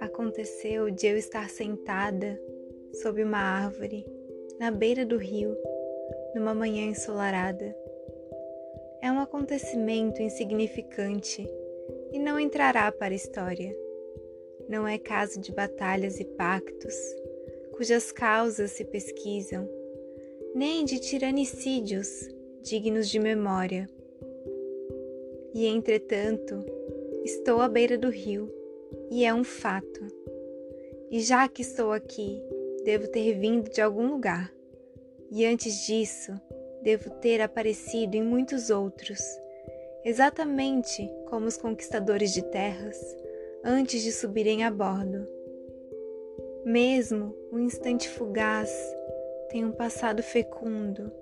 Aconteceu de eu estar sentada sob uma árvore, na beira do rio, numa manhã ensolarada. É um acontecimento insignificante e não entrará para a história. Não é caso de batalhas e pactos, cujas causas se pesquisam, nem de tiranicídios dignos de memória. E entretanto, estou à beira do rio, e é um fato. E já que estou aqui, devo ter vindo de algum lugar. E antes disso, devo ter aparecido em muitos outros, exatamente como os conquistadores de terras antes de subirem a bordo. Mesmo o instante fugaz tem um passado fecundo.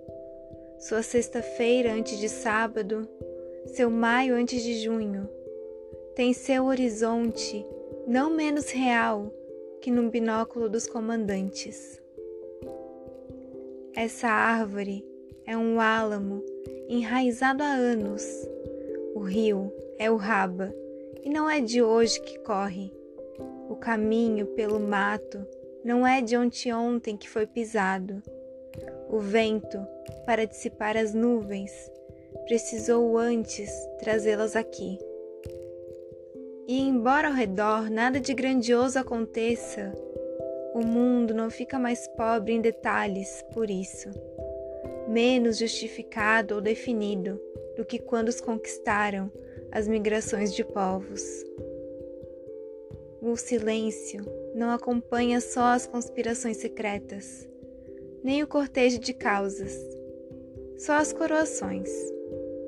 Sua sexta-feira antes de sábado, seu maio antes de junho, tem seu horizonte não menos real que no binóculo dos comandantes. Essa árvore é um álamo enraizado há anos. O rio é o Raba e não é de hoje que corre. O caminho pelo mato não é de ontem que foi pisado. O vento, para dissipar as nuvens, precisou antes trazê-las aqui. E embora ao redor nada de grandioso aconteça, o mundo não fica mais pobre em detalhes por isso, menos justificado ou definido do que quando os conquistaram as migrações de povos. O silêncio não acompanha só as conspirações secretas, nem o cortejo de causas, só as coroações.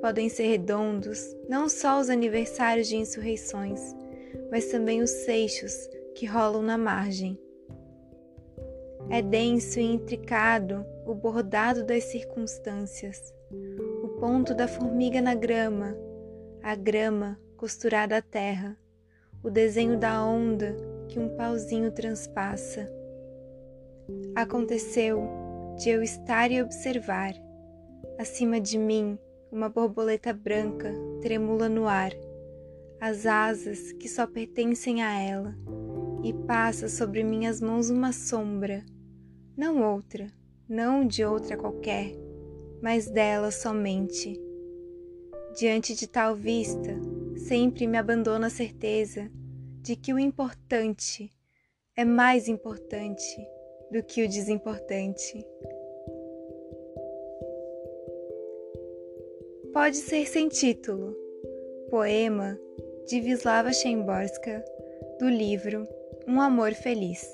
Podem ser redondos não só os aniversários de insurreições, mas também os seixos que rolam na margem. É denso e intricado o bordado das circunstâncias, o ponto da formiga na grama, a grama costurada à terra, o desenho da onda que um pauzinho transpassa. Aconteceu de eu estar e observar, acima de mim, uma borboleta branca tremula no ar, as asas que só pertencem a ela, e passa sobre minhas mãos uma sombra, não outra, não de outra qualquer, mas dela somente. Diante de tal vista, sempre me abandona a certeza de que o importante é mais importante do que o desimportante. Pode ser sem título. Poema de Wisława Szymborska, do livro Um Amor Feliz.